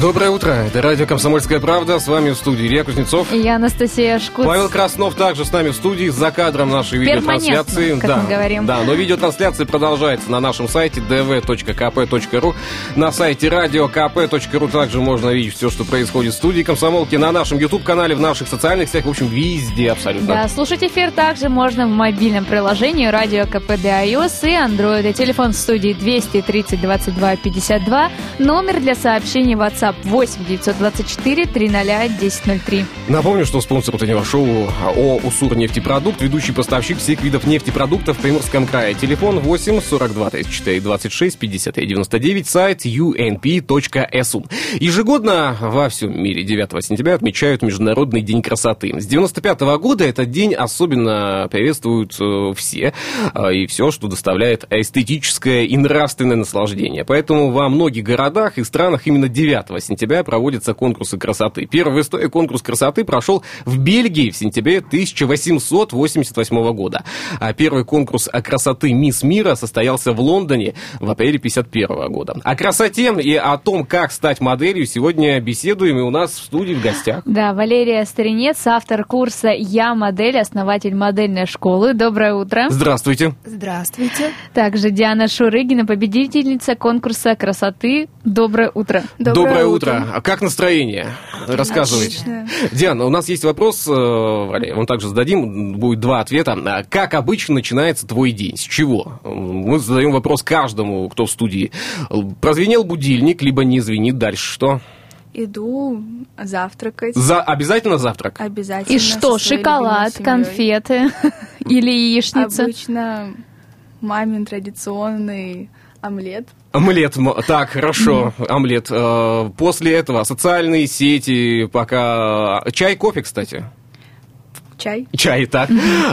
Доброе утро, это радио «Комсомольская правда», с вами в студии Илья Кузнецов. И я Анастасия Шкуц. Павел Краснов также с нами в студии, за кадром нашей видеотрансляции. как да, мы говорим. Да, но видеотрансляция продолжается на нашем сайте dv.kp.ru, на сайте radiokp.ru также можно видеть все, что происходит в студии «Комсомолки», на нашем YouTube-канале, в наших социальных сетях, в общем, везде абсолютно. Да, слушать эфир также можно в мобильном приложении радио КП для iOS и Android. И телефон в студии 230 22 52, номер для сообщений WhatsApp 8 924 300 1003. Напомню, что спонсор утреннего шоу ООО «Уссур нефтепродукт», ведущий поставщик всех видов нефтепродуктов в Приморском крае. Телефон 8 42 34 26 53 99, сайт unp.su. Ежегодно во всем мире 9 сентября отмечают Международный день красоты. С 95 года этот день особенно приветствуют э, все э, и все, что доставляет эстетическое и нравственное наслаждение. Поэтому во многих городах и странах именно 9 сентября проводятся конкурсы красоты. Первый в истории конкурс красоты прошел в Бельгии в сентябре 1888 года. А первый конкурс о красоты Мисс Мира состоялся в Лондоне в апреле 51 года. О красоте и о том, как стать моделью, сегодня беседуем и у нас в студии в гостях. Да, Валерия Старинец, автор курса «Я модель», основатель модельной школы. Доброе утро. Здравствуйте. Здравствуйте. Также Диана Шурыгина, победительница конкурса красоты. Доброе утро. Доброе, утро. А как настроение? Рассказывайте. Отлично. Диана, у нас есть вопрос, э, он также зададим, будет два ответа. А Как обычно начинается твой день? С чего? Мы задаем вопрос каждому, кто в студии. Прозвенел будильник, либо не звенит, дальше что? Иду завтракать. За... Обязательно завтрак? Обязательно. И что, шоколад, конфеты или яичница? Обычно мамин традиционный омлет. Омлет, так, хорошо, омлет. Э, После этого социальные сети, пока... Чай, кофе, кстати. Чай. Чай, так.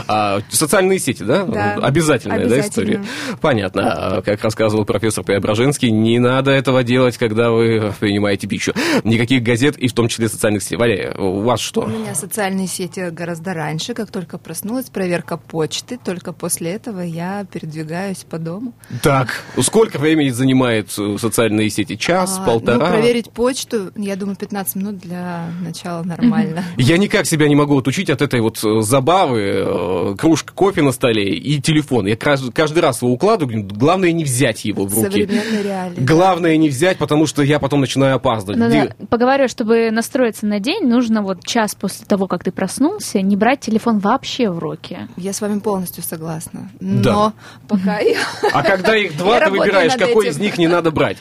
А, социальные сети, да? Да. Обязательная, да, история? Понятно. А, Как рассказывал профессор Преображенский, не надо этого делать, когда вы принимаете пищу. Никаких газет, и в том числе социальных сетей. Валя, у вас что? У меня социальные сети гораздо раньше, как только проснулась, проверка почты. Только после этого я передвигаюсь по дому. Так, сколько времени занимает э, социальные сети? Час, А, полтора? Ну, проверить почту, я думаю, 15 минут для начала нормально. Я никак себя не могу отучить от этой вот забавы, э, кружка кофе на столе и телефон. Я каждый раз его укладываю, главное не взять его в руки. Реалии. Главное не взять, потому что я потом начинаю опаздывать. Надо, Ди- поговорю, чтобы настроиться на день, нужно вот час после того, как ты проснулся, не брать телефон вообще в руки. Я с вами полностью согласна. Да. Но пока я... А когда их два, ты выбираешь, какой этим. из них не надо брать.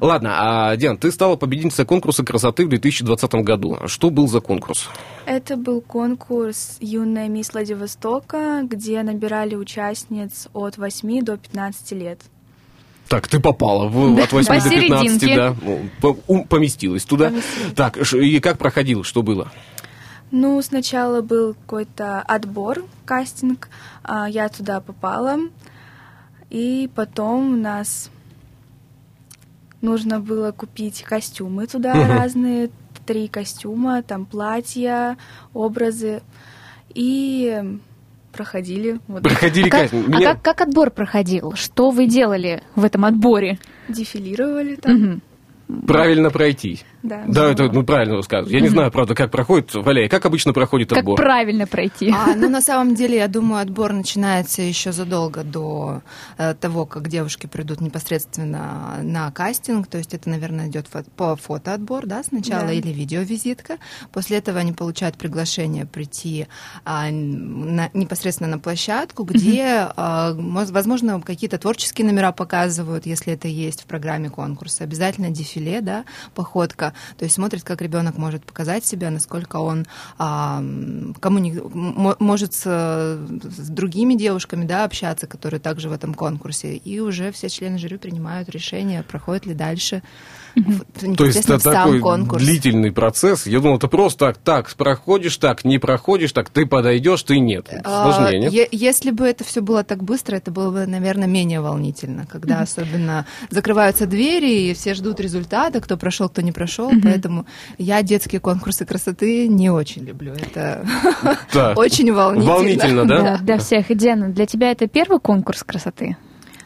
Ладно, а, Диан, ты стала победительницей конкурса красоты в 2020 году. Что был за конкурс? Это был конкурс «Юная мисс Владивостока», где набирали участниц от 8 до 15 лет. Так, ты попала в, от 8 до 15, посерединке. да. Поместилась туда. Поместилась. Так, и как проходил, что было? Ну, сначала был какой-то отбор, кастинг, а, я туда попала, и потом у нас нужно было купить костюмы туда Мгм. разные, три костюма, там платья, образы, и проходили. Вот, Проходили А как, кастинг. а Меня- как- как отбор проходил? Что вы делали в этом отборе? дефилировали там. Мгм. Правильно пройти. Да. Да, это ну, правильно рассказывать. Я не знаю, правда, как проходит, Валяй, как обычно проходит Как отбор? правильно пройти? А, ну, на самом деле, я думаю, отбор начинается еще задолго до э, того, как девушки придут непосредственно на кастинг. То есть это, наверное, идет фо- по фотоотбор, да, сначала, Да. или видеовизитка. После этого они получают приглашение прийти а, на- непосредственно на площадку, где, а, моз- возможно, какие-то творческие номера показывают, если это есть в программе конкурса. Обязательно дефиле, да, походка. То есть смотрит, как ребенок может показать себя, насколько он а, коммуни- может с, с другими девушками да, общаться, которые также в этом конкурсе. И уже все члены жюри принимают решение, проходит ли дальше То есть это такой конкурс. длительный процесс. Я думал, это просто так, так, проходишь так, не проходишь так, ты подойдешь, ты нет. А, Сложнее, нет? Если бы это все было так быстро, это было бы, наверное, менее волнительно, когда особенно закрываются двери, и все ждут результата, кто прошел, кто не прошел. Поэтому я детские конкурсы красоты не очень люблю. Это очень волнительно. Волнительно, да? Для всех. Диана, для тебя это первый конкурс красоты?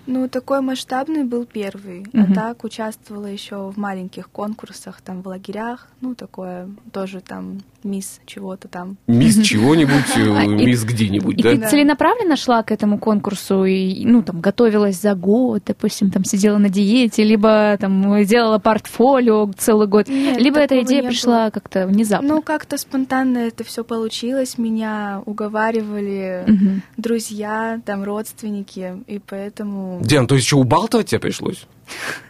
Ну, такой масштабный был первый. Угу. А так участвовала еще в маленьких конкурсах, там, в лагерях. Ну, такое тоже там мисс чего-то там. Мисс чего-нибудь, э, а, мисс где-нибудь, да? И ты целенаправленно шла к этому конкурсу и, ну, там, готовилась за год, допустим, там, сидела на диете, либо, там, делала портфолио целый год, Нет, либо эта идея пришла как-то внезапно? Ну, как-то спонтанно это все получилось, меня уговаривали угу. друзья, там, родственники, и поэтому Диан, то есть что, убалтывать тебе пришлось?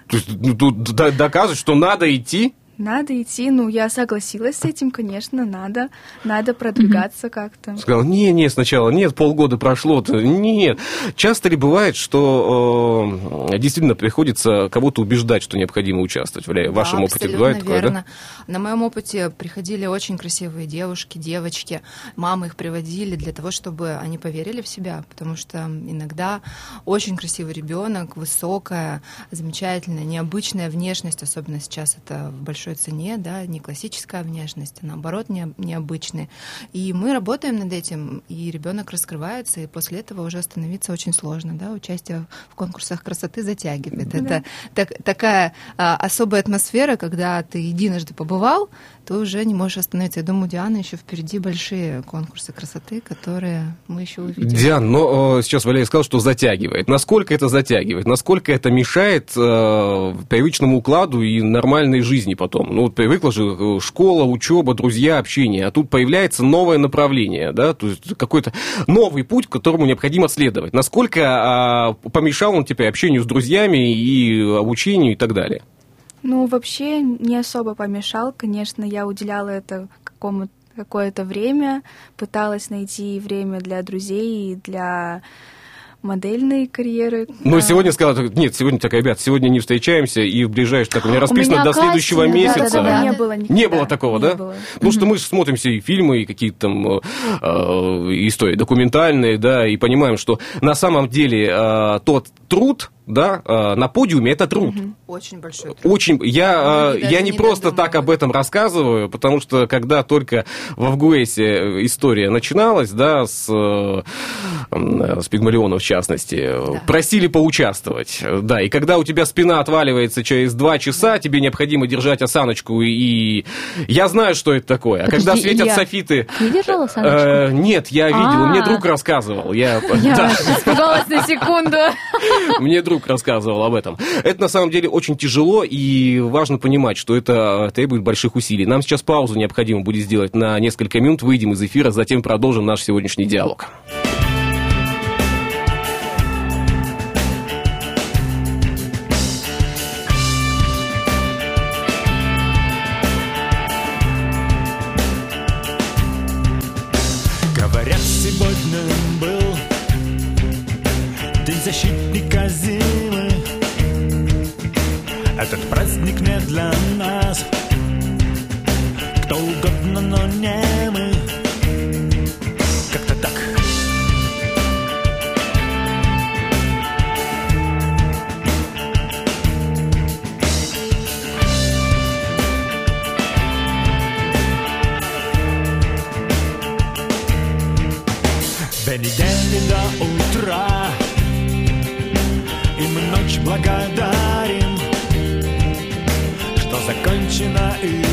То есть ну, тут доказывать, что надо идти? Надо идти, ну, я согласилась с этим, конечно, надо, надо продвигаться mm-hmm. как-то. Сказал, не, не, сначала, нет, полгода прошло, нет. Часто ли бывает, что э, действительно приходится кого-то убеждать, что необходимо участвовать? В да, вашем опыте бывает такое, верно. да? На моем опыте приходили очень красивые девушки, девочки, мамы их приводили для того, чтобы они поверили в себя, потому что иногда очень красивый ребенок, высокая, замечательная, необычная внешность, особенно сейчас это в большой большой цене, да, не классическая внешность, а наоборот не, необычная. И мы работаем над этим, и ребенок раскрывается, и после этого уже остановиться очень сложно, да, участие в конкурсах красоты затягивает. Да. Это так, такая а, особая атмосфера, когда ты единожды побывал, ты уже не можешь остановиться. Я думаю, Диана еще впереди большие конкурсы красоты, которые мы еще увидим. Диан, но сейчас Валерий сказал, что затягивает. Насколько это затягивает? Насколько это мешает э, привычному укладу и нормальной жизни потом? Ну, вот привыкла же э, школа, учеба, друзья, общение, а тут появляется новое направление, да, то есть какой-то новый путь, которому необходимо следовать. Насколько э, помешал он теперь общению с друзьями и обучению и так далее? Ну, вообще не особо помешал, конечно, я уделяла это какому-то какое-то время, пыталась найти время для друзей и для модельной карьеры. Ну, а... сегодня сказала, нет, сегодня так, ребят, сегодня не встречаемся, и в ближайшее, так, у меня расписано у меня до классе, следующего да, месяца. Да, да, да, не было никогда. Не было такого, не да? Было. Потому что мы смотрим все и фильмы, и какие-то там э, э, истории документальные, да, и понимаем, что на самом деле э, тот труд, да, э, на подиуме это труд. Очень большой труд. Очень. Я, э, я не, не просто так об этом рассказываю, потому что когда только в Авгуэсе история начиналась, да, с, э, с Пигмалионом в частности, да. просили поучаствовать, да, и когда у тебя спина отваливается через два часа, да. тебе необходимо держать осаночку, и я знаю, что это такое. А Подожди, когда светят Илья, софиты... Ты держал осаночку? Э, нет, я видел, А-а-а. мне друг рассказывал. Я, я да. испугалась на секунду. Мне друг рассказывал об этом. Это на самом деле очень тяжело, и важно понимать, что это требует больших усилий. Нам сейчас паузу необходимо будет сделать на несколько минут, выйдем из эфира, затем продолжим наш сегодняшний диалог. Говорят, сегодня защитника зимы. Этот праздник не для нас. Кто угодно, но не мы い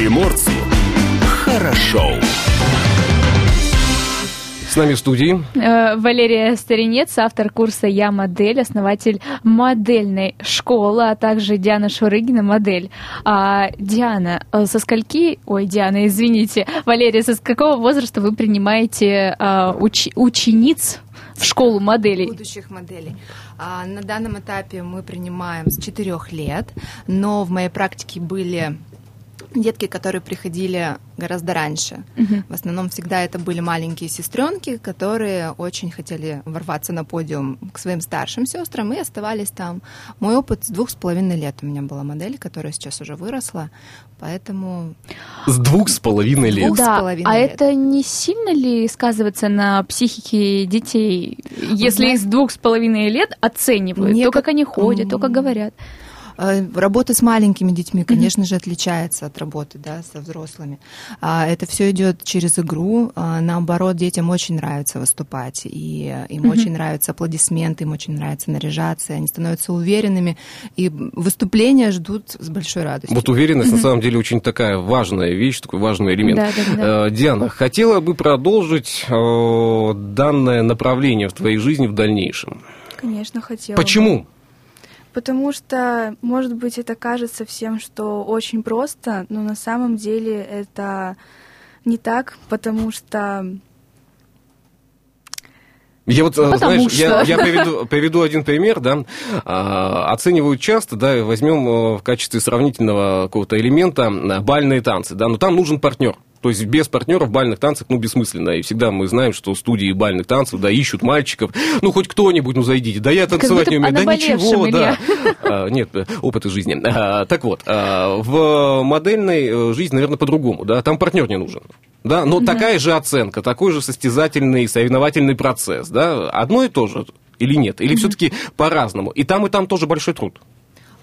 приморцу хорошо. С нами в студии Э, Валерия Старинец, автор курса «Я модель», основатель модельной школы, а также Диана Шурыгина, модель. А, Диана, э, со скольки... Ой, Диана, извините. Валерия, со с какого возраста вы принимаете а, уч- учениц в школу моделей? будущих моделей. А, на данном этапе мы принимаем с 4 лет, но в моей практике были детки, которые приходили гораздо раньше. В основном всегда это были маленькие сестренки, которые очень хотели ворваться на подиум к своим старшим сестрам и оставались там. Мой опыт с двух с половиной лет у меня была модель, которая сейчас уже выросла, поэтому с двух с половиной лет. Двух с да, половиной а лет. это не сильно ли сказывается на психике детей, если знаете- их с двух с половиной лет оценивают, Мне то, как- как они ходят, то, как говорят? Э, Работа с маленькими детьми, конечно же, отличается от работы да, со взрослыми. А, Это все идет через игру. А, Наоборот, детям очень нравится выступать, и им очень нравятся аплодисменты, им очень нравится наряжаться, они становятся уверенными, и выступления ждут с большой радостью. Вот уверенность, на самом деле, очень такая важная вещь, такой важный элемент. Да, да, да. Э, Диана, хотела бы продолжить э, данное направление в твоей жизни в дальнейшем. Конечно, хотела. бы. Потому что, может быть, это кажется всем, что очень просто, но на самом деле это не так, потому что Я вот, э, Потому знаешь, я, что. я приведу, приведу один пример, да. А, оценивают часто, да, возьмем э, в качестве сравнительного какого-то элемента э, бальные танцы, да, но там нужен партнер. То есть без партнера в бальных танцах, ну, бессмысленно. И всегда мы знаем, что студии бальных танцев, да, ищут мальчиков. Ну, хоть кто-нибудь, ну, зайдите. Да я танцевать не умею. Да ничего, наболевшем, да. А, Нет, опыт из жизни. А, Так вот, а, в модельной э, жизни, наверное, по-другому, да. Там партнер не нужен. Да, но такая же оценка, такой же состязательный, соревновательный процесс, да, одно и то же или нет, или все-таки по-разному. И там, и там тоже большой труд.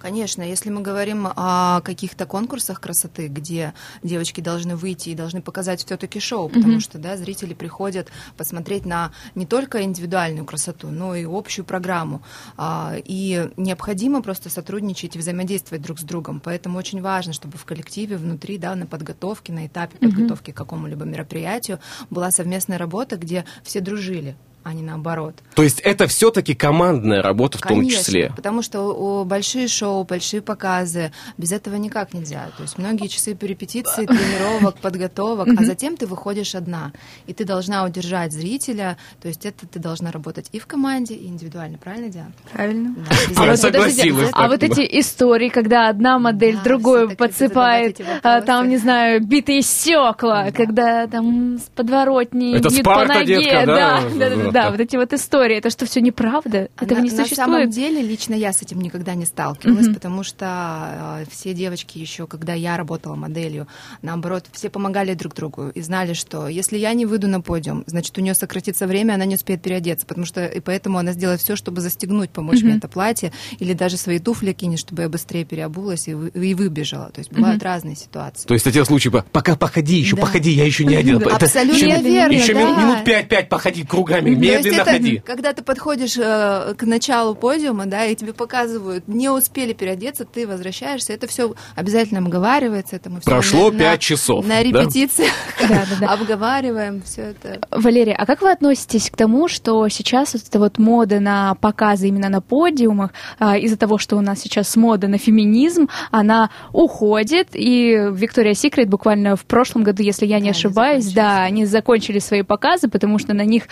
Конечно, если мы говорим о каких-то конкурсах красоты, где девочки должны выйти и должны показать все-таки шоу, потому что да, зрители приходят посмотреть на не только индивидуальную красоту, но и общую программу. А, И необходимо просто сотрудничать и взаимодействовать друг с другом. Поэтому очень важно, чтобы в коллективе внутри, да, на подготовке, на этапе подготовки к какому-либо мероприятию была совместная работа, где все дружили а не наоборот. То есть это все-таки командная работа в том Конечно, числе. потому что большие шоу, большие показы, без этого никак нельзя. То есть многие часы по репетиции, тренировок, подготовок, а затем ты выходишь одна, и ты должна удержать зрителя, то есть это ты должна работать и в команде, и индивидуально, правильно, Диана? правильно. Да, А вот согласилась, а вот да. эти истории, когда одна модель Да, другую подсыпает, а, там, не знаю, битые стекла, когда там с подворотни Это бьют по ноге. детка, да? да, да, да, да, вот эти вот истории. Это что, все неправда? А Этого на, не на самом существует? деле, лично я с этим никогда не сталкивалась, Мгм. потому что э, все девочки еще, когда я работала моделью, наоборот, все помогали друг другу и знали, что если я не выйду на подиум, значит, у нее сократится время, она не успеет переодеться, потому что и поэтому она сделает все, чтобы застегнуть, помочь мне Мгм. это платье, или даже свои туфли кинет, чтобы я быстрее переобулась и, вы- и выбежала. То есть бывают разные ситуации. То есть эти случаи, по- пока походи, еще Да. походи, я еще не одел. Да, Это абсолютно еще, верно, еще да. минут, минут пять-пять походи кругами, Медленно это, ходи. когда ты подходишь э, к началу подиума, да, и тебе показывают, не успели переодеться, ты возвращаешься, это все обязательно обговаривается, это мы всё Прошло на- пять на- часов, На да? репетициях Да-да-да. обговариваем все это. Валерия, а как вы относитесь к тому, что сейчас вот эта вот мода на показы именно на подиумах, а, из-за того, что у нас сейчас мода на феминизм, она уходит, и Виктория Секрет буквально в прошлом году, если я не Да, они ошибаюсь, да, они закончили свои показы, потому что на них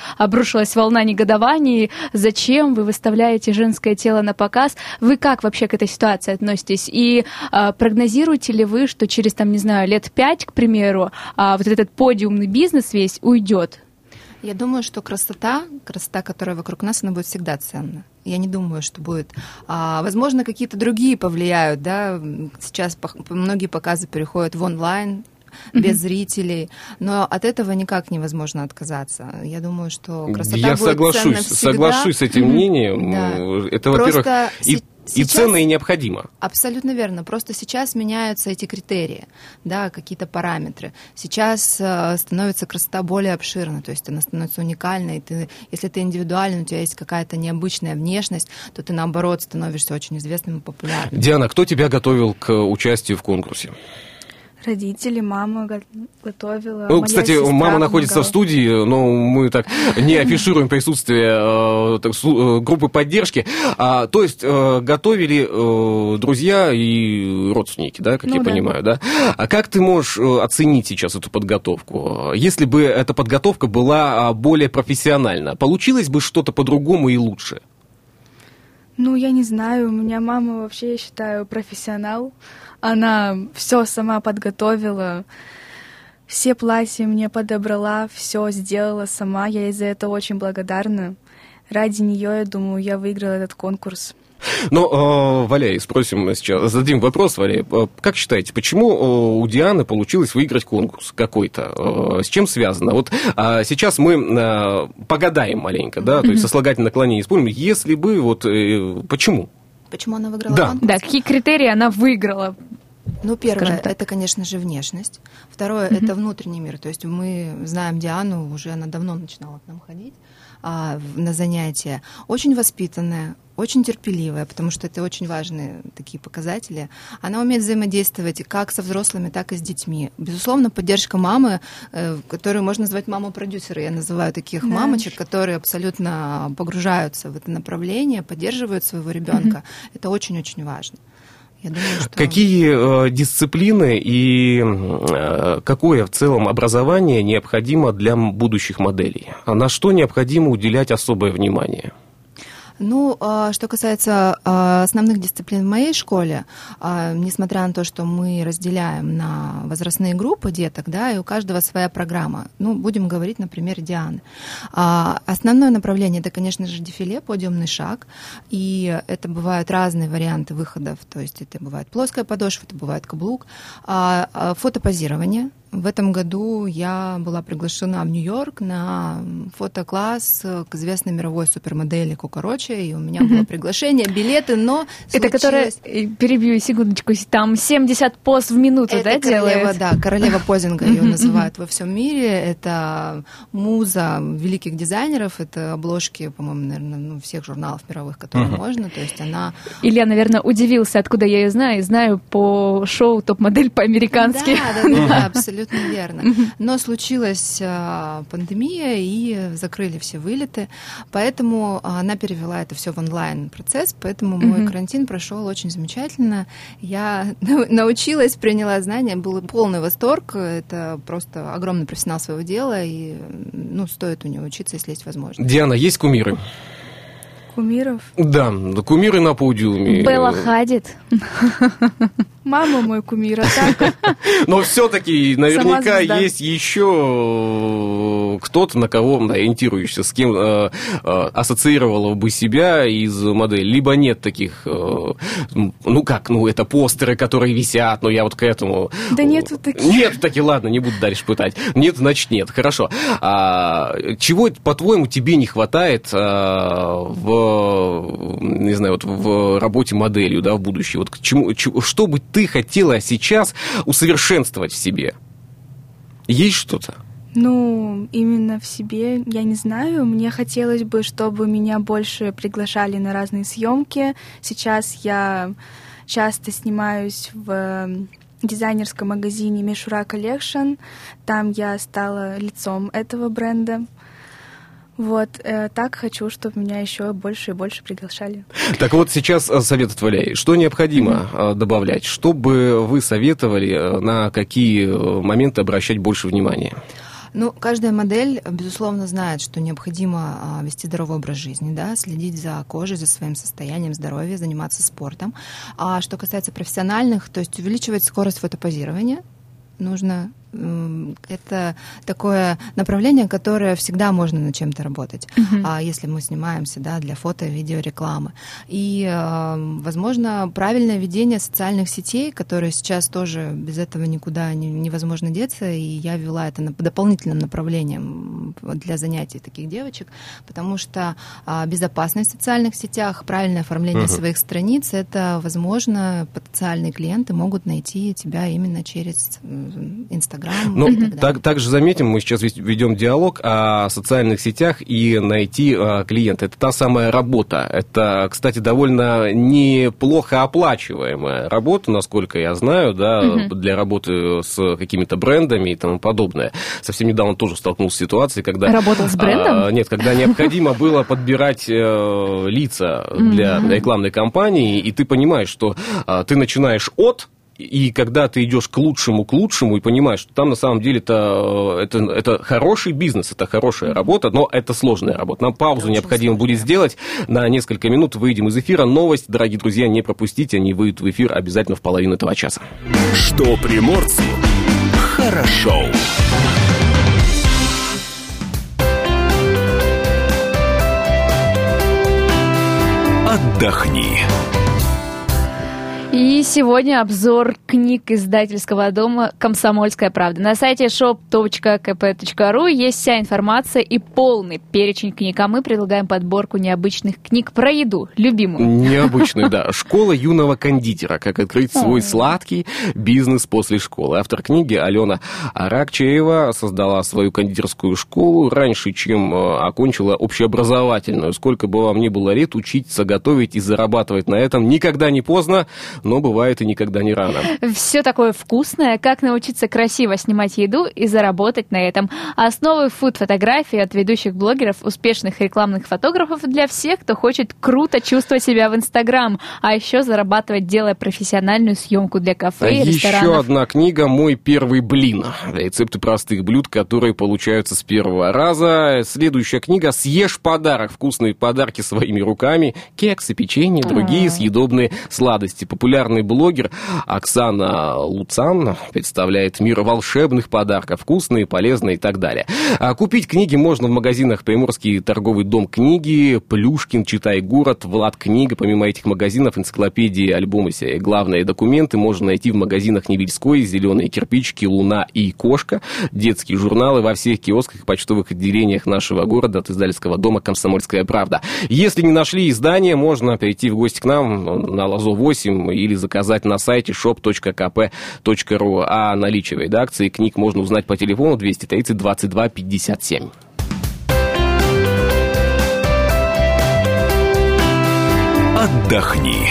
обрушилась волна негодований. Зачем вы выставляете женское тело на показ? Вы как вообще к этой ситуации относитесь? И а, прогнозируете ли вы, что через, там, не знаю, лет пять, к примеру, а, вот этот подиумный бизнес весь уйдет? Я думаю, что красота, красота, которая вокруг нас, она будет всегда ценна. Я не думаю, что будет. А, возможно, какие-то другие повлияют, да. Сейчас пох- многие показы переходят в онлайн без зрителей, но от этого никак невозможно отказаться. Я думаю, что красота Я будет ценна соглашусь, соглашусь с этим мнением. Да. Это, во-первых, и, се- и сейчас- ценно, и необходимо. Абсолютно верно. Просто сейчас меняются эти критерии, да, какие-то параметры. Сейчас э, становится красота более обширной, то есть она становится уникальной. Ты, если ты индивидуален, у тебя есть какая-то необычная внешность, то ты наоборот становишься очень известным и популярным. Диана, кто тебя готовил к участию в конкурсе? Родители, мама го- готовила. Ну, кстати, сестра мама находится в студии, но мы так не афишируем присутствие э, так, слу- э, группы поддержки. А, то есть э, готовили э, друзья и родственники, да, как Ну я да. понимаю, да? А как ты можешь э, оценить сейчас эту подготовку? Если бы эта подготовка была а, более профессиональна, получилось бы что-то по-другому и лучше? Ну, я не знаю, у меня мама вообще, я считаю, профессионал. Она все сама подготовила, все платья мне подобрала, все сделала сама. Я ей за это очень благодарна. Ради нее, я думаю, я выиграла этот конкурс. Но, э, Валяй, спросим сейчас, зададим вопрос, Валяй. Э, Как считаете, почему э, у Дианы получилось выиграть конкурс какой-то? Э, С чем связано? Вот а, сейчас мы погадаем маленько, да, то есть сослагательное наклонение используем. Если бы, вот, почему? Почему она выиграла Да. конкурс? Да, какие критерии она выиграла? Ну, первое, это, конечно же, внешность. Второе, это внутренний мир. То есть мы знаем Диану, уже она давно начинала к нам ходить а, на занятия. Очень воспитанная, очень терпеливая, потому что это очень важные такие показатели. Она умеет взаимодействовать как со взрослыми, так и с детьми. Безусловно, поддержка мамы, э, которую можно назвать маму-продюсера. Я называю таких Да. мамочек, которые абсолютно погружаются в это направление, поддерживают своего ребенка. Это очень-очень важно. Думаю, что... Какие э, дисциплины и э, какое в целом образование необходимо для будущих моделей? А на что необходимо уделять особое внимание? Ну, а, что касается а, основных дисциплин в моей школе, а, несмотря на то, что мы разделяем на возрастные группы деток, да, и у каждого своя программа. Ну, будем говорить на примере Дианы. Основное направление это, конечно же, дефиле, подиумный шаг. И это бывают разные варианты выходов. То есть это бывает плоская подошва, это бывает каблук. Фотопозирование. В этом году я была приглашена в Нью-Йорк на фотокласс к известной мировой супермодели Коко Рочи, и у меня было приглашение, билеты, но Это которая, случилось- э, перебью секундочку, там 70 пост в минуту, это да, королева, делает? да, королева позинга ее называют во всем мире. Это муза великих дизайнеров, это обложки, по-моему, наверное, ну, всех журналов мировых, которые можно. То есть она Илья, наверное, удивился, откуда я ее знаю. И знаю по шоу «Топ-модель» по-американски. Да, да, да, абсолютно верно. Но случилась а, пандемия и закрыли все вылеты, поэтому а, она перевела это все в онлайн процесс, поэтому мой карантин прошел очень замечательно. Я нау- научилась, приняла знания, был полный восторг. Это просто огромный профессионал своего дела, и ну, стоит у него учиться, если есть возможность. Диана, есть кумиры? Кумиров. Да, кумиры на подиуме. Белла Хадид. Мама мой кумир, а так Но все-таки наверняка есть еще кто-то, на кого ориентируешься, с кем э, э, ассоциировала бы себя из модели. Либо нет таких, э, ну как, ну это постеры, которые висят, но я вот к этому... Да нету таких. Нет таких, ладно, не буду дальше пытать. Нет, значит нет, хорошо. А, чего, по-твоему, тебе не хватает а, в, не знаю, вот в работе моделью, да, в будущее? Вот к чему, что бы ты хотела сейчас усовершенствовать в себе? Есть что-то? Ну, именно в себе, я не знаю. Мне хотелось бы, чтобы меня больше приглашали на разные съемки. Сейчас я часто снимаюсь в дизайнерском магазине Мишура Collection. Там я стала лицом этого бренда. Вот, э, так хочу, чтобы меня еще больше и больше приглашали. Так вот, сейчас э, совет от Валяй. Что необходимо э, добавлять? Что бы вы советовали, э, на какие э, моменты обращать больше внимания? Ну, каждая модель, безусловно, знает, что необходимо а, вести здоровый образ жизни, да, следить за кожей, за своим состоянием здоровья, заниматься спортом. А что касается профессиональных, то есть увеличивать скорость фотопозирования, нужно это такое направление, которое всегда можно над чем-то работать, uh-huh. а если мы снимаемся да, для фото, видео, рекламы. И, возможно, правильное ведение социальных сетей, которые сейчас тоже без этого никуда невозможно деться, и я вела это дополнительным направлением для занятий таких девочек, потому что а, безопасность в социальных сетях, правильное оформление uh-huh. своих страниц, это, возможно, потенциальные клиенты могут найти тебя именно через Инстаграм Инстаграм. Ну, так, также заметим, мы сейчас ведем диалог о социальных сетях и найти а, клиента. Это та самая работа. Это, кстати, довольно неплохо оплачиваемая работа, насколько я знаю, да, угу. для работы с какими-то брендами и тому подобное. Совсем недавно тоже столкнулся с ситуацией, когда... Работал с брендом? А, нет, когда необходимо было подбирать э, лица для рекламной кампании, и ты понимаешь, что а, ты начинаешь от и когда ты идешь к лучшему, к лучшему, и понимаешь, что там на самом деле это, это, это хороший бизнес, это хорошая работа, но это сложная работа. Нам паузу необходимо будет сделать. На несколько минут выйдем из эфира. Новость, дорогие друзья, не пропустите, они выйдут в эфир обязательно в половину этого часа. Что приморцу хорошо. Отдохни. И сегодня обзор книг издательского дома «Комсомольская правда». На сайте shop.kp.ru есть вся информация и полный перечень книг, а мы предлагаем подборку необычных книг про еду, любимую. Необычную, да. «Школа юного кондитера. Как открыть свой сладкий бизнес после школы». Автор книги Алена Аракчеева создала свою кондитерскую школу раньше, чем э, окончила общеобразовательную. Сколько бы вам ни было лет, учиться готовить и зарабатывать на этом никогда не поздно но бывает и никогда не рано. Все такое вкусное, как научиться красиво снимать еду и заработать на этом. Основы фуд-фотографии от ведущих блогеров, успешных рекламных фотографов для всех, кто хочет круто чувствовать себя в Инстаграм, а еще зарабатывать, делая профессиональную съемку для кафе а и ресторанов. Еще одна книга «Мой первый блин». Рецепты простых блюд, которые получаются с первого раза. Следующая книга «Съешь подарок». Вкусные подарки своими руками. Кексы, печенье, другие А-а-а. съедобные сладости. Популярные популярный блогер Оксана Луцан представляет мир волшебных подарков, вкусные, полезные и так далее. А купить книги можно в магазинах Приморский торговый дом книги, Плюшкин, Читай город, Влад книга. Помимо этих магазинов, энциклопедии, альбомы, главные документы можно найти в магазинах Невельской, Зеленые кирпичики, Луна и Кошка, детские журналы во всех киосках и почтовых отделениях нашего города от издательского дома «Комсомольская правда». Если не нашли издание, можно перейти в гости к нам на Лазо 8 и или заказать на сайте shop.kp.ru. А о наличии редакции книг можно узнать по телефону 230 22 57. Отдохни.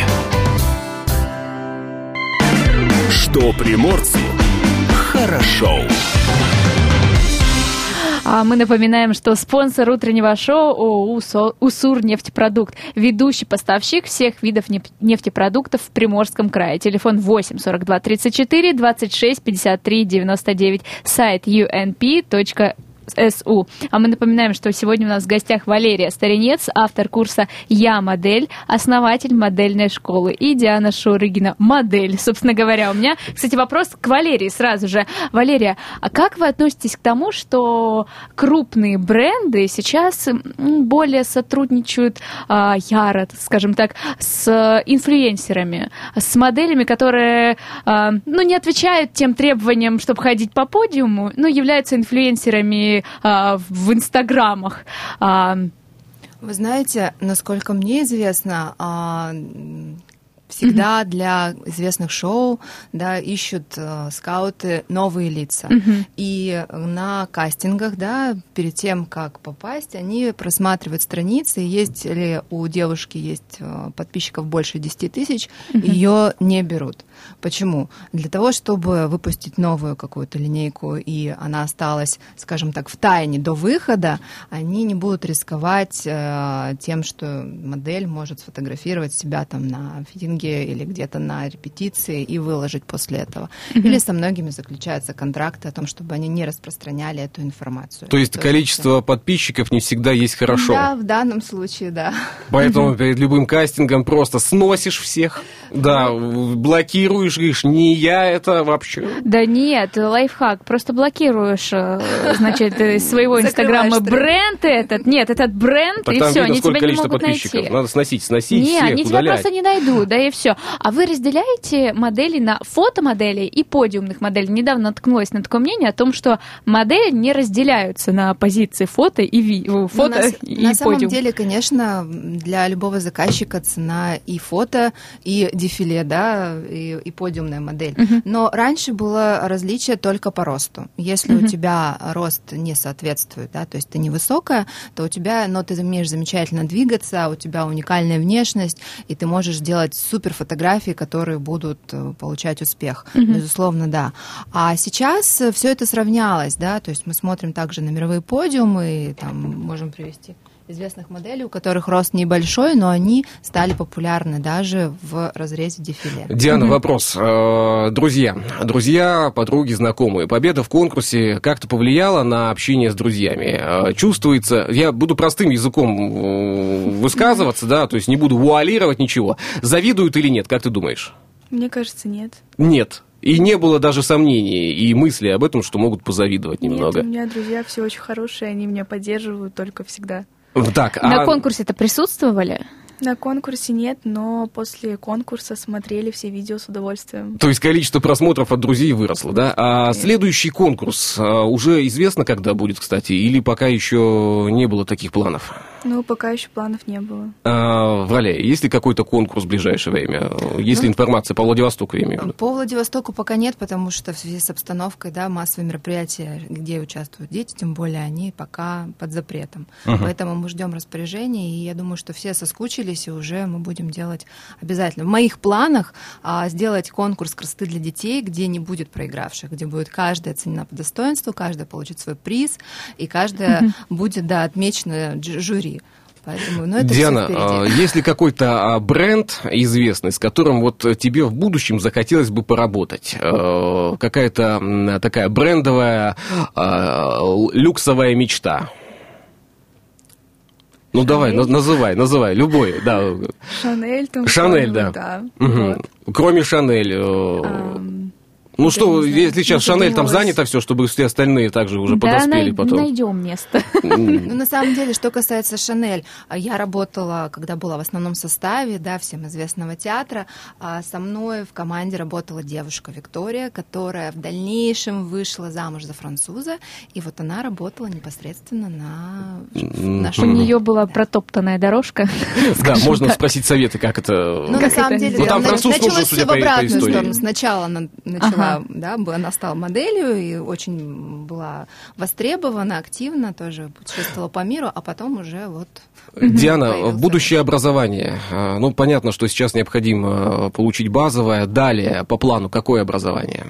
Что приморцу хорошо. А мы напоминаем, что спонсор утреннего шоу ООО «Усур нефтепродукт», ведущий поставщик всех видов нефтепродуктов в Приморском крае. Телефон 8 42 34 26 53 99, сайт unp.ru СУ. А мы напоминаем, что сегодня у нас в гостях Валерия Старинец, автор курса «Я модель», основатель модельной школы, и Диана Шурыгина, модель. Собственно говоря, у меня, кстати, вопрос к Валерии сразу же. Валерия, а как вы относитесь к тому, что крупные бренды сейчас более сотрудничают а, яро, скажем так, с инфлюенсерами, с моделями, которые а, ну, не отвечают тем требованиям, чтобы ходить по подиуму, но являются инфлюенсерами а, в инстаграмах. А, Вы знаете, насколько мне известно, а, Всегда для известных шоу да, ищут э, скауты новые лица. И на кастингах, да, перед тем, как попасть, они просматривают страницы. Есть ли у девушки есть э, подписчиков больше 10 тысяч, ее не берут. Почему? Для того, чтобы выпустить новую какую-то линейку, и она осталась, скажем так, в тайне до выхода, они не будут рисковать э, тем, что модель может сфотографировать себя там на фитинге или где-то на репетиции и выложить после этого. Или со многими заключаются контракты о том, чтобы они не распространяли эту информацию. То есть количество подписчиков не всегда есть хорошо. Да, в данном случае, да. Поэтому перед любым кастингом просто сносишь всех, да, блокируешь, говоришь, не я это вообще. Да нет, лайфхак. Просто блокируешь, э, значит, из своего Закрываешь инстаграма бренд этот. Нет, этот бренд, и все, они сколько тебя не могут подписчиков. найти. Надо сносить, сносить Не, они тебя просто не найдут, да и все. А вы разделяете модели на фотомодели и подиумных моделей? Недавно наткнулась на такое мнение о том, что модели не разделяются на позиции фото и ви... э, Ну, фото на, и на самом подиум. деле, конечно, для любого заказчика цена и фото, и дефиле, да, и, и подиумная модель. Но раньше было различие только по росту. Если у тебя рост не соответствует, да, то есть ты невысокая, то у тебя, но ты умеешь замечательно двигаться, у тебя уникальная внешность, и ты можешь делать супер фотографии, которые будут э, получать успех. Безусловно, да. А сейчас все это сравнялось, да, то есть мы смотрим также на мировые подиумы, и там можем привести известных моделей, у которых рост небольшой, но они стали популярны даже в разрезе дефиле. Диана, вопрос. Э, Друзья, друзья, подруги, знакомые. Победа в конкурсе как-то повлияла на общение с друзьями? Э, Чувствуется, я буду простым языком э, высказываться, да, то есть не буду вуалировать ничего. Завидуют или нет, как ты думаешь? Мне кажется, нет. Нет. И не было даже сомнений и мысли об этом, что могут позавидовать немного. Нет, у меня друзья все очень хорошие, они меня поддерживают только всегда. Так, На а конкурсе-то присутствовали? На конкурсе нет, но после конкурса смотрели все видео с удовольствием. То есть количество просмотров от друзей выросло, да? А следующий конкурс а, уже известно, когда будет, кстати, или пока еще не было таких планов? Ну, пока еще планов не было. А, Валя, есть ли какой-то конкурс в ближайшее время? Есть ли информация по Владивостоку, я имею в виду? По Владивостоку пока нет, потому что в связи с обстановкой, да, массовые мероприятия, где участвуют дети, тем более, они пока под запретом. Поэтому мы ждем распоряжения, и я думаю, что все соскучились, и уже мы будем делать обязательно. В моих планах а, сделать конкурс красоты для детей, где не будет проигравших, где будет каждая оценена по достоинству, каждая получит свой приз, и каждая будет, да, отмечена жюри. Поэтому, ну, это Диана, а, есть ли какой-то а, бренд известный, с которым вот тебе в будущем захотелось бы поработать? Э, Какая-то такая брендовая а, люксовая мечта? Ну давай, на- называй, называй, любой, да. Шанель там. Шанель, да. да. Мгм. Вот. Кроме Шанель. Ам, Ну что, если сейчас я Шанель там занято все, чтобы все остальные также уже да, подоспели най- потом. найдем место. Ну, на самом деле, что касается Шанель, а, я работала, когда была в основном составе, да, всем известного театра, а со мной в команде работала девушка Виктория, которая в дальнейшем вышла замуж за француза, и вот она работала непосредственно на... Мгм. У нее была протоптанная дорожка. Да, можно спросить советы, как это... Ну, на самом деле? Ну, началось все в обратную сторону. Сначала она начала, Ага. да, б- она стала моделью и очень была востребована, активно тоже путешествовала по миру, а потом уже вот... Диана, появился. будущее образование. А, Ну, понятно, что сейчас необходимо получить базовое. Далее, по плану, какое образование?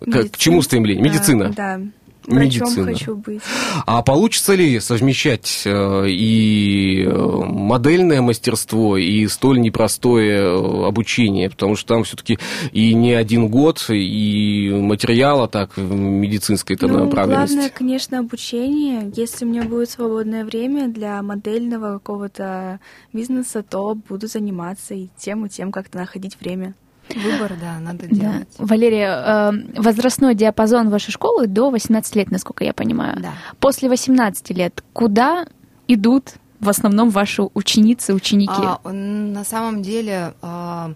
К- К медицина. чему стремление? Да, Медицина. Да. Врачом Медицина. хочу быть. А получится ли совмещать э, и э, модельное мастерство, и столь непростое э, обучение? Потому что там все-таки и не один год, и материала так медицинской там Ну, направленности. главное, конечно, обучение. Если у меня будет свободное время для модельного какого-то бизнеса, то буду заниматься и тем, и тем как-то находить время. Выбор, да, надо Да. делать. Валерия, э, возрастной диапазон вашей школы до 18 лет, насколько я понимаю. Да. После 18 лет куда идут в основном ваши ученицы, ученики? А, на самом деле, а,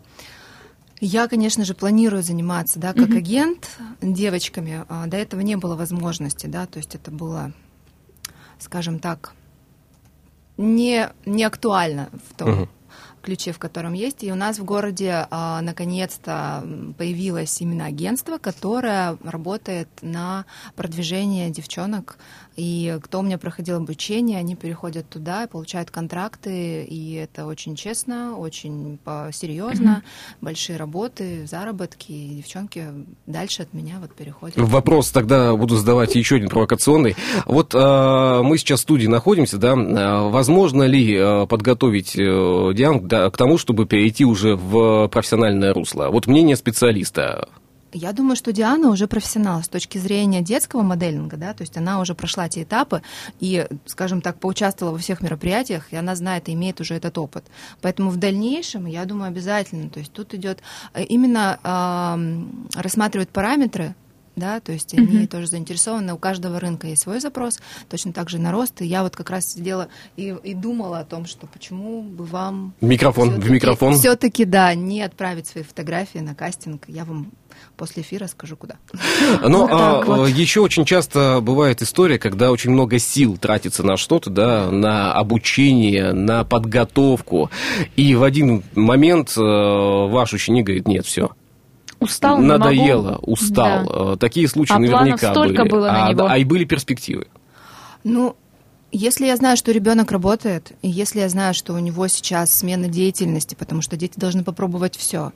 я, конечно же, планирую заниматься, да, как агент девочками. А, До этого не было возможности, да, то есть это было, скажем так, не, не актуально в том Мгм. Ключе, в котором есть. И у нас в городе а, наконец-то появилось именно агентство, которое работает на продвижение девчонок и кто у меня проходил обучение, они переходят туда, получают контракты, и это очень честно, очень серьезно, mm-hmm. большие работы, заработки, и девчонки дальше от меня вот переходят. Вопрос тогда буду задавать еще один провокационный. Вот э, мы сейчас в студии находимся, да, а, возможно ли э, подготовить э, Диан да, к тому, чтобы перейти уже в профессиональное русло? Вот мнение специалиста. Я думаю, что Диана уже профессионал с точки зрения детского моделинга, да, то есть она уже прошла эти этапы и, скажем так, поучаствовала во всех мероприятиях, и она знает и имеет уже этот опыт. Поэтому в дальнейшем, я думаю, обязательно, то есть тут идет э, именно э, рассматривать параметры, да, то есть они mm-hmm. тоже заинтересованы, у каждого рынка есть свой запрос, точно так же на рост, и я вот как раз сидела и, и думала о том, что почему бы вам... Микрофон, в микрофон. Все-таки, да, не отправить свои фотографии на кастинг, я вам после эфира скажу, куда. Но а, вот. еще очень часто бывает история, когда очень много сил тратится на что-то, да, на обучение, на подготовку, и в один момент э, ваш ученик говорит, нет, все, устал, надоело, могу. устал. Да. Э, такие случаи а наверняка были. было на а, него. а и были перспективы. Ну, если я знаю, что ребенок работает, и если я знаю, что у него сейчас смена деятельности, потому что дети должны попробовать все,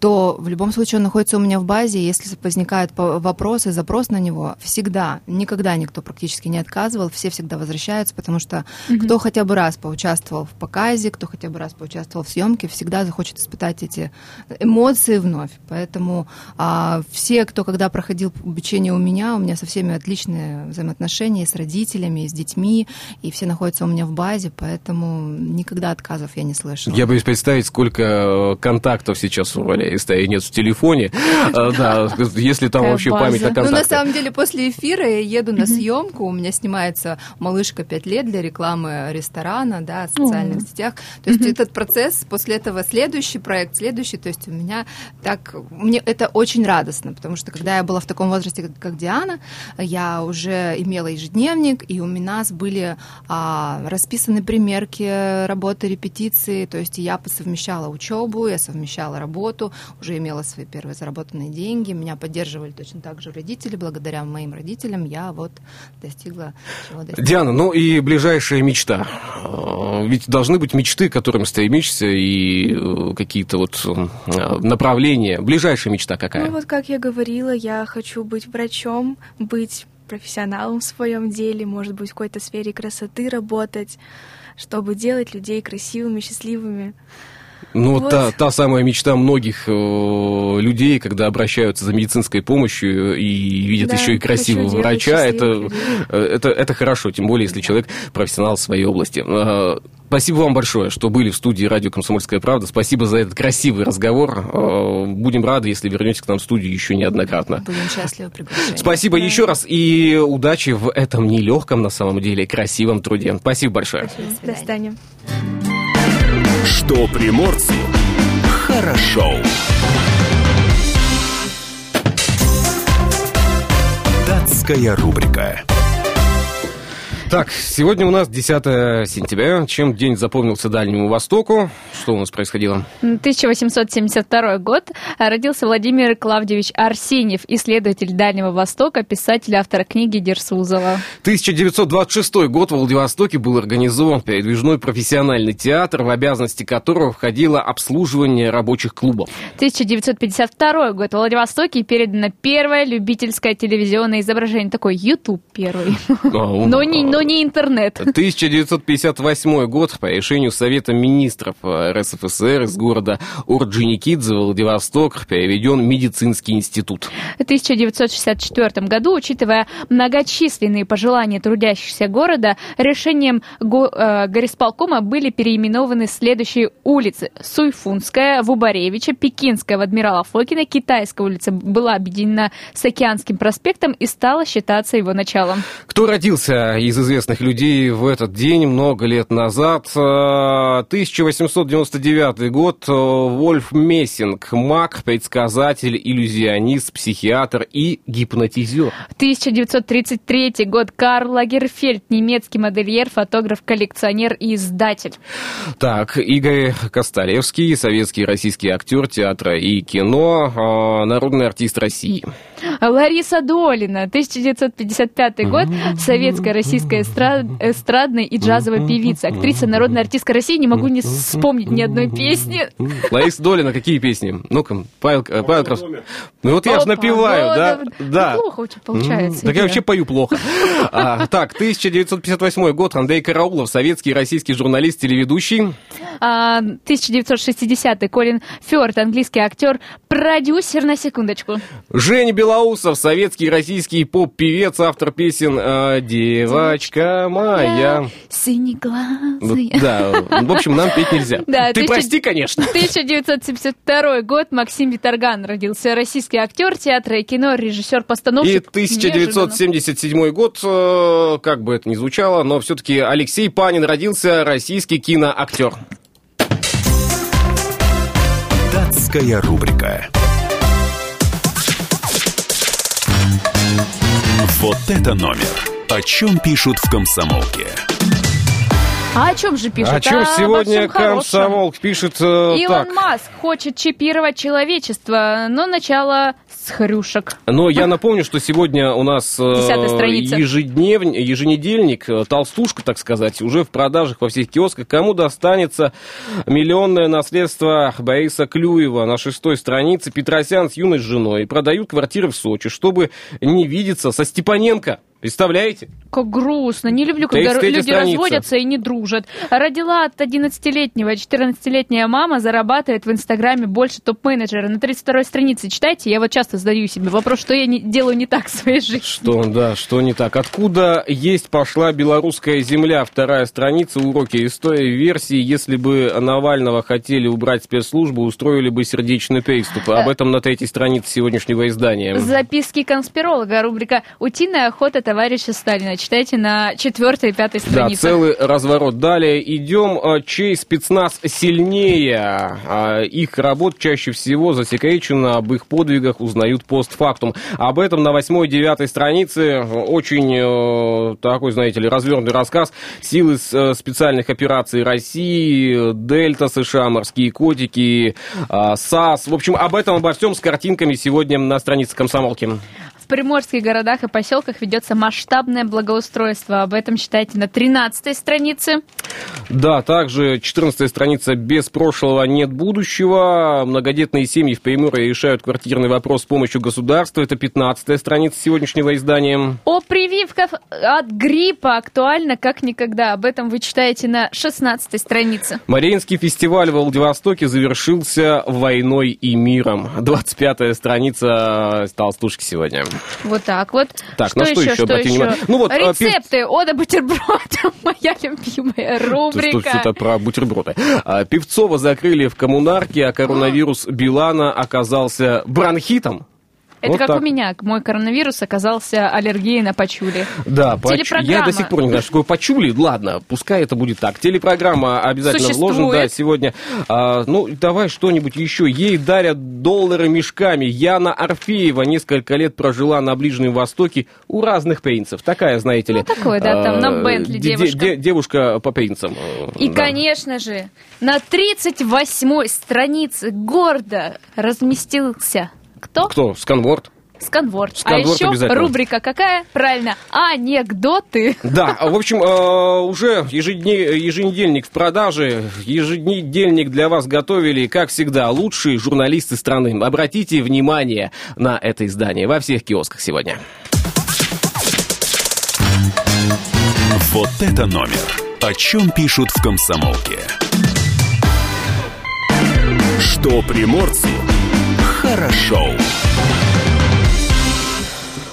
то в любом случае он находится у меня в базе, и если возникают вопросы, запрос на него, всегда, никогда никто практически не отказывал, все всегда возвращаются, потому что mm-hmm. кто хотя бы раз поучаствовал в показе, кто хотя бы раз поучаствовал в съемке, всегда захочет испытать эти эмоции вновь. Поэтому а, все, кто когда проходил обучение у меня, у меня со всеми отличные взаимоотношения с родителями, с детьми, и все находятся у меня в базе, поэтому никогда отказов я не слышала. Я боюсь представить, сколько э, контактов сейчас у Валерии стоит нет в телефоне. Э, да, если там вообще память на контакты. Ну, на самом деле, после эфира я еду на съемку, у меня снимается малышка 5 лет для рекламы ресторана, да, в социальных сетях. То есть этот процесс, после этого следующий проект, следующий, то есть у меня так, мне это очень радостно, потому что когда я была в таком возрасте, как Диана, я уже имела ежедневник, и у нас были а, расписаны примерки работы, репетиции, то есть я совмещала учебу, я совмещала работу, уже имела свои первые заработанные деньги, меня поддерживали точно так же родители, благодаря моим родителям я вот достигла чего достигла. Диана, ну и ближайшая мечта. А, ведь должны быть мечты, к которым стремишься, и э, какие-то вот э, направления. Ближайшая мечта какая? Ну вот, как я говорила, я хочу быть врачом, быть профессионалом в своем деле, может быть, в какой-то сфере красоты работать, чтобы делать людей красивыми, счастливыми. Ну, вот. та, та самая мечта многих э, людей, когда обращаются за медицинской помощью и видят да, еще и красивого врача, это, э, это, это хорошо, тем более, если человек профессионал в своей области. Э, спасибо вам большое, что были в студии радио «Комсомольская правда». Спасибо за этот красивый разговор. Э, будем рады, если вернетесь к нам в студию еще неоднократно. Будем счастливы приглашать. Спасибо да. еще раз и удачи в этом нелегком, на самом деле, красивом труде. Спасибо большое. Спасибо. До свидания. Что приморцу хорошо. Датская рубрика. Так, сегодня у нас 10 сентября. Чем день запомнился Дальнему Востоку? Что у нас происходило? 1872 год. Родился Владимир Клавдевич Арсеньев, исследователь Дальнего Востока, писатель, автор книги Дерсузова. 1926 год в Владивостоке был организован передвижной профессиональный театр, в обязанности которого входило обслуживание рабочих клубов. 1952 год в Владивостоке передано первое любительское телевизионное изображение. Такой YouTube первый. А, Но не но не интернет. 1958 год по решению Совета министров РСФСР из города Орджоникидзе, Владивосток, переведен медицинский институт. В 1964 году, учитывая многочисленные пожелания трудящихся города, решением го- э, горисполкома были переименованы следующие улицы. Суйфунская, Вубаревича, Пекинская в Адмирала Фокина, Китайская улица была объединена с Океанским проспектом и стала считаться его началом. Кто родился из известных людей в этот день, много лет назад. Э, 1899 год. э, Вольф Мессинг, маг, предсказатель, иллюзионист, психиатр и гипнотизер. 1933 год. Карл Лагерфельд, немецкий модельер, фотограф, коллекционер и издатель. Так, Игорь Костаревский, советский и российский актер театра и кино, э, народный артист России. Лариса Долина, 1955 год. Советская, российская эстра- эстрадная и джазовая певица. Актриса, народная артистка России. Не могу не вспомнить ни одной песни. Лариса Долина, какие песни? Ну-ка, Павел, э, Павел Крас- Ну вот я же Опа, напеваю, да? ну, Да. Плохо очень получается. Так я вообще пою плохо. А, так, 1958 год. Андрей Караулов, советский и российский журналист, телеведущий. А, 1960 Колин Фёрд, английский актер, продюсер на секундочку. Женя Белоусов, советский и российский поп-певец, автор песен э, «Девочка моя». Синеглазый. Вот, Да, в общем, нам петь нельзя. Да, Ты тысяча- прости, конечно. 1972 год Максим Виторган родился. Российский актер театра и кино, И режиссер-постановщик. 1977 год, э, как бы это ни звучало, но все-таки Алексей Панин родился, российский киноактер. Датская рубрика. Вот это номер. О чем пишут в комсомолке? А о чем же пишут? О чем обо сегодня всем хорошем. комсомол пишет э, Илон так. Маск хочет чипировать человечество, но начало с хрюшек. Но я напомню, что сегодня у нас э, ежедневн- еженедельник, э, толстушка, так сказать, уже в продажах во всех киосках. Кому достанется миллионное наследство Бориса Клюева на шестой странице Петросян с юной женой продают квартиры в Сочи, чтобы не видеться со Степаненко. Представляете? Как грустно. Не люблю, когда 33 люди страница. разводятся и не дружат. Родила от 11-летнего, 14-летняя мама зарабатывает в Инстаграме больше топ-менеджера. На 32-й странице читайте. Я вот часто задаю себе вопрос, что я не, делаю не так в своей жизни. Что, да, что не так? Откуда есть пошла белорусская земля? Вторая страница, уроки истории версии. Если бы Навального хотели убрать спецслужбы, устроили бы сердечный приступ. Об этом на третьей странице сегодняшнего издания. Записки конспиролога. Рубрика «Утиная охота товарища Сталина». Читайте на четвертой и пятой Да, странице. целый разворот. Далее идем. А, Чей спецназ сильнее? А, Их работ чаще всего засекречено, об их подвигах узнают постфактум. Об этом на восьмой и девятой странице очень э, такой, знаете ли, развернутый рассказ. Силы э, специальных операций России, Дельта США, морские котики, а, САС. В общем, об этом, обо всем с картинками сегодня на странице комсомолки. В приморских городах и поселках ведется масштабное благоустройство. Об этом читайте на 13 странице. Да, также 14 страница «Без прошлого нет будущего». Многодетные семьи в Приморье решают квартирный вопрос с помощью государства. Это 15 страница сегодняшнего издания. О прививках от гриппа актуально как никогда. Об этом вы читаете на 16 странице. Мариинский фестиваль в Владивостоке завершился войной и миром. 25 страница толстушки сегодня. Вот так вот. Так, на что еще обратим внимание? Ну вот, а, Рецепты ода бутерброда. Моя любимая Ты Что рубрика. это про бутерброды? А, Певцова закрыли в коммунарке, а коронавирус Билана оказался бронхитом. Это Вот как так. у меня. Мой коронавирус оказался аллергией на пачули. Да, Телепрограмма. я до сих пор не знаю, что такое пачули. Ладно, пускай это будет так. Телепрограмма обязательно Существует. да, сегодня. А, ну, давай что-нибудь еще. Ей дарят доллары мешками. Яна Орфеева несколько лет прожила на Ближнем Востоке у разных принцев. Такая, знаете ли. Ну, такое, да, там на а, Бентли де- де- девушка. де- Девушка по принцам. И, да. конечно же, на 38 странице гордо разместился кто? Кто? Сканворд? Сканворд. А Сканворд еще обязательно. рубрика какая? Правильно, анекдоты. Да, в общем, э, уже ежедне- еженедельник в продаже, еженедельник для вас готовили, как всегда, лучшие журналисты страны. Обратите внимание на это издание во всех киосках сегодня. Вот это номер. О чем пишут в комсомолке? Что приморцу хорошо.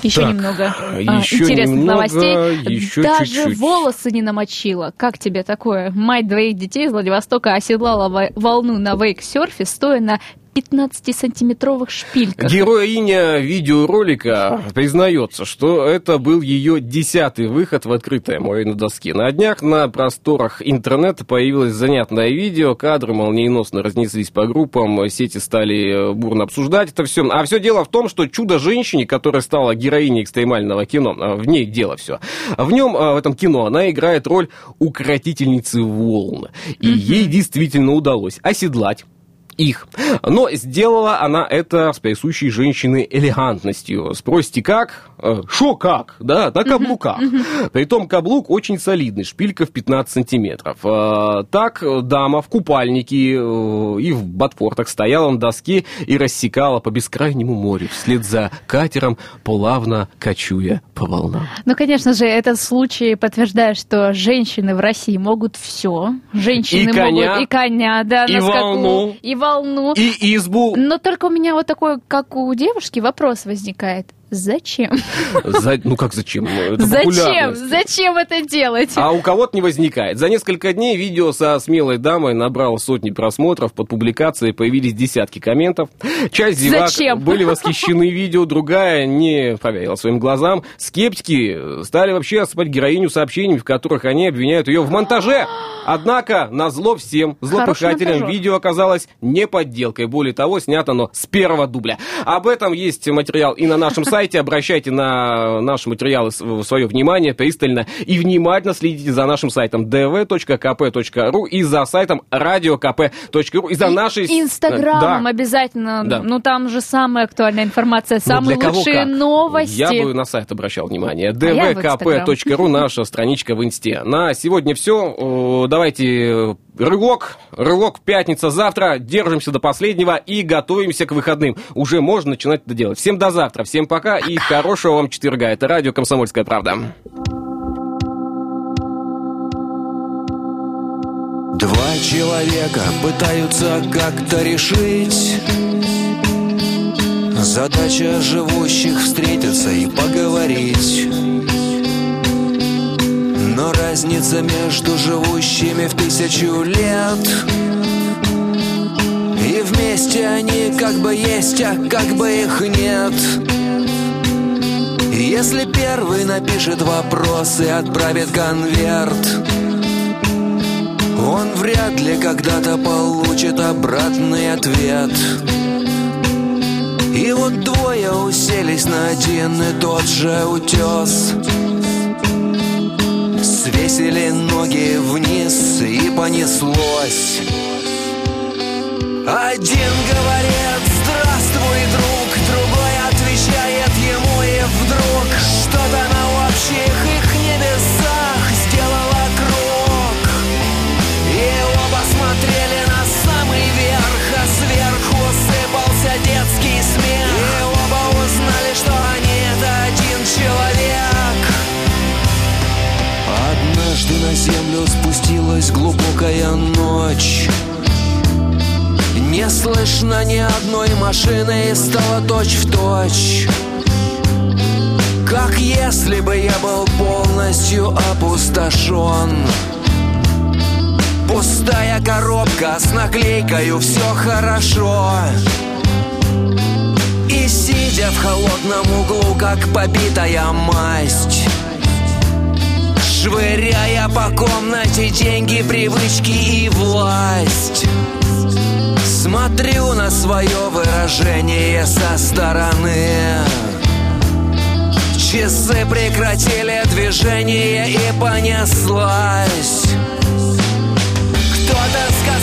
Еще Так, немного а, еще интересных немного, новостей. еще Даже чуть-чуть. волосы не намочила. Как тебе такое? Мать двоих детей из Владивостока оседлала во- волну на вейк-серфе, стоя на 15-сантиметровых шпильках. Героиня видеоролика признается, что это был ее десятый выход в открытое море на доске. На днях на просторах интернета появилось занятное видео, кадры молниеносно разнеслись по группам, сети стали э, бурно обсуждать это все. А все дело в том, что чудо-женщине, которая стала героиней экстремального кино, а, в ней дело все. В нем, а, в этом кино, она играет роль укротительницы волн. И ей действительно удалось оседлать их. Но сделала она это с присущей женщины элегантностью. Спросите, как? Шо как? Да, на каблуках. Притом каблук очень солидный, шпилька в 15 сантиметров. А, Так дама в купальнике э, и в ботфортах стояла на доске и рассекала по бескрайнему морю вслед за катером, плавно кочуя по волнам. Ну, конечно же, этот случай подтверждает, что женщины в России могут все. Женщины И коня, могут и коня, да, и на скаку, волну, и волну. И избу. Но только у меня вот такой, как у девушки, вопрос возникает. Зачем? За- Ну как зачем? Это Зачем? Зачем это делать? А у кого-то не возникает. За несколько дней видео со смелой дамой набрало сотни просмотров. Под публикацией появились десятки комментов. Часть зевак Зачем? были восхищены видео, другая не поверила своим глазам. Скептики стали вообще осыпать героиню сообщениями, в которых они обвиняют ее в монтаже. Однако, на зло всем злопыхателям видео оказалось не подделкой. Более того, снято оно с первого дубля. Об этом есть материал и на нашем сайте. Обращайте на наши материалы свое внимание пристально и внимательно следите за нашим сайтом dv.kp.ru и за сайтом radiokp.ru и за нашей... с- Инстаграмом Да. обязательно. Да. Ну, там же самая актуальная информация, Ну, самые кого лучшие как. новости. Я бы на сайт обращал внимание. А dvkp.ru, наша страничка в инсте. На сегодня все. Давайте рывок. Рывок пятница завтра. Держимся до последнего и готовимся к выходным. Уже можно начинать это делать. Всем до завтра. Всем пока и хорошего вам четверга. Это радио «Комсомольская правда». Два человека пытаются как-то решить Задача живущих встретиться и поговорить Но разница между живущими в тысячу лет. И вместе они как бы есть, а как бы их нет. Если первый напишет вопрос и отправит конверт он вряд ли когда-то получит обратный ответ. И вот двое уселись на один и тот же утес Свесили ноги вниз и понеслось. Один говорит «Здравствуй, друг», коробка с наклейкою «Все хорошо» И сидя в холодном углу, как побитая масть Швыряя по комнате деньги, привычки и власть Смотрю на свое выражение со стороны. Часы прекратили движение и понеслась кто-то сказал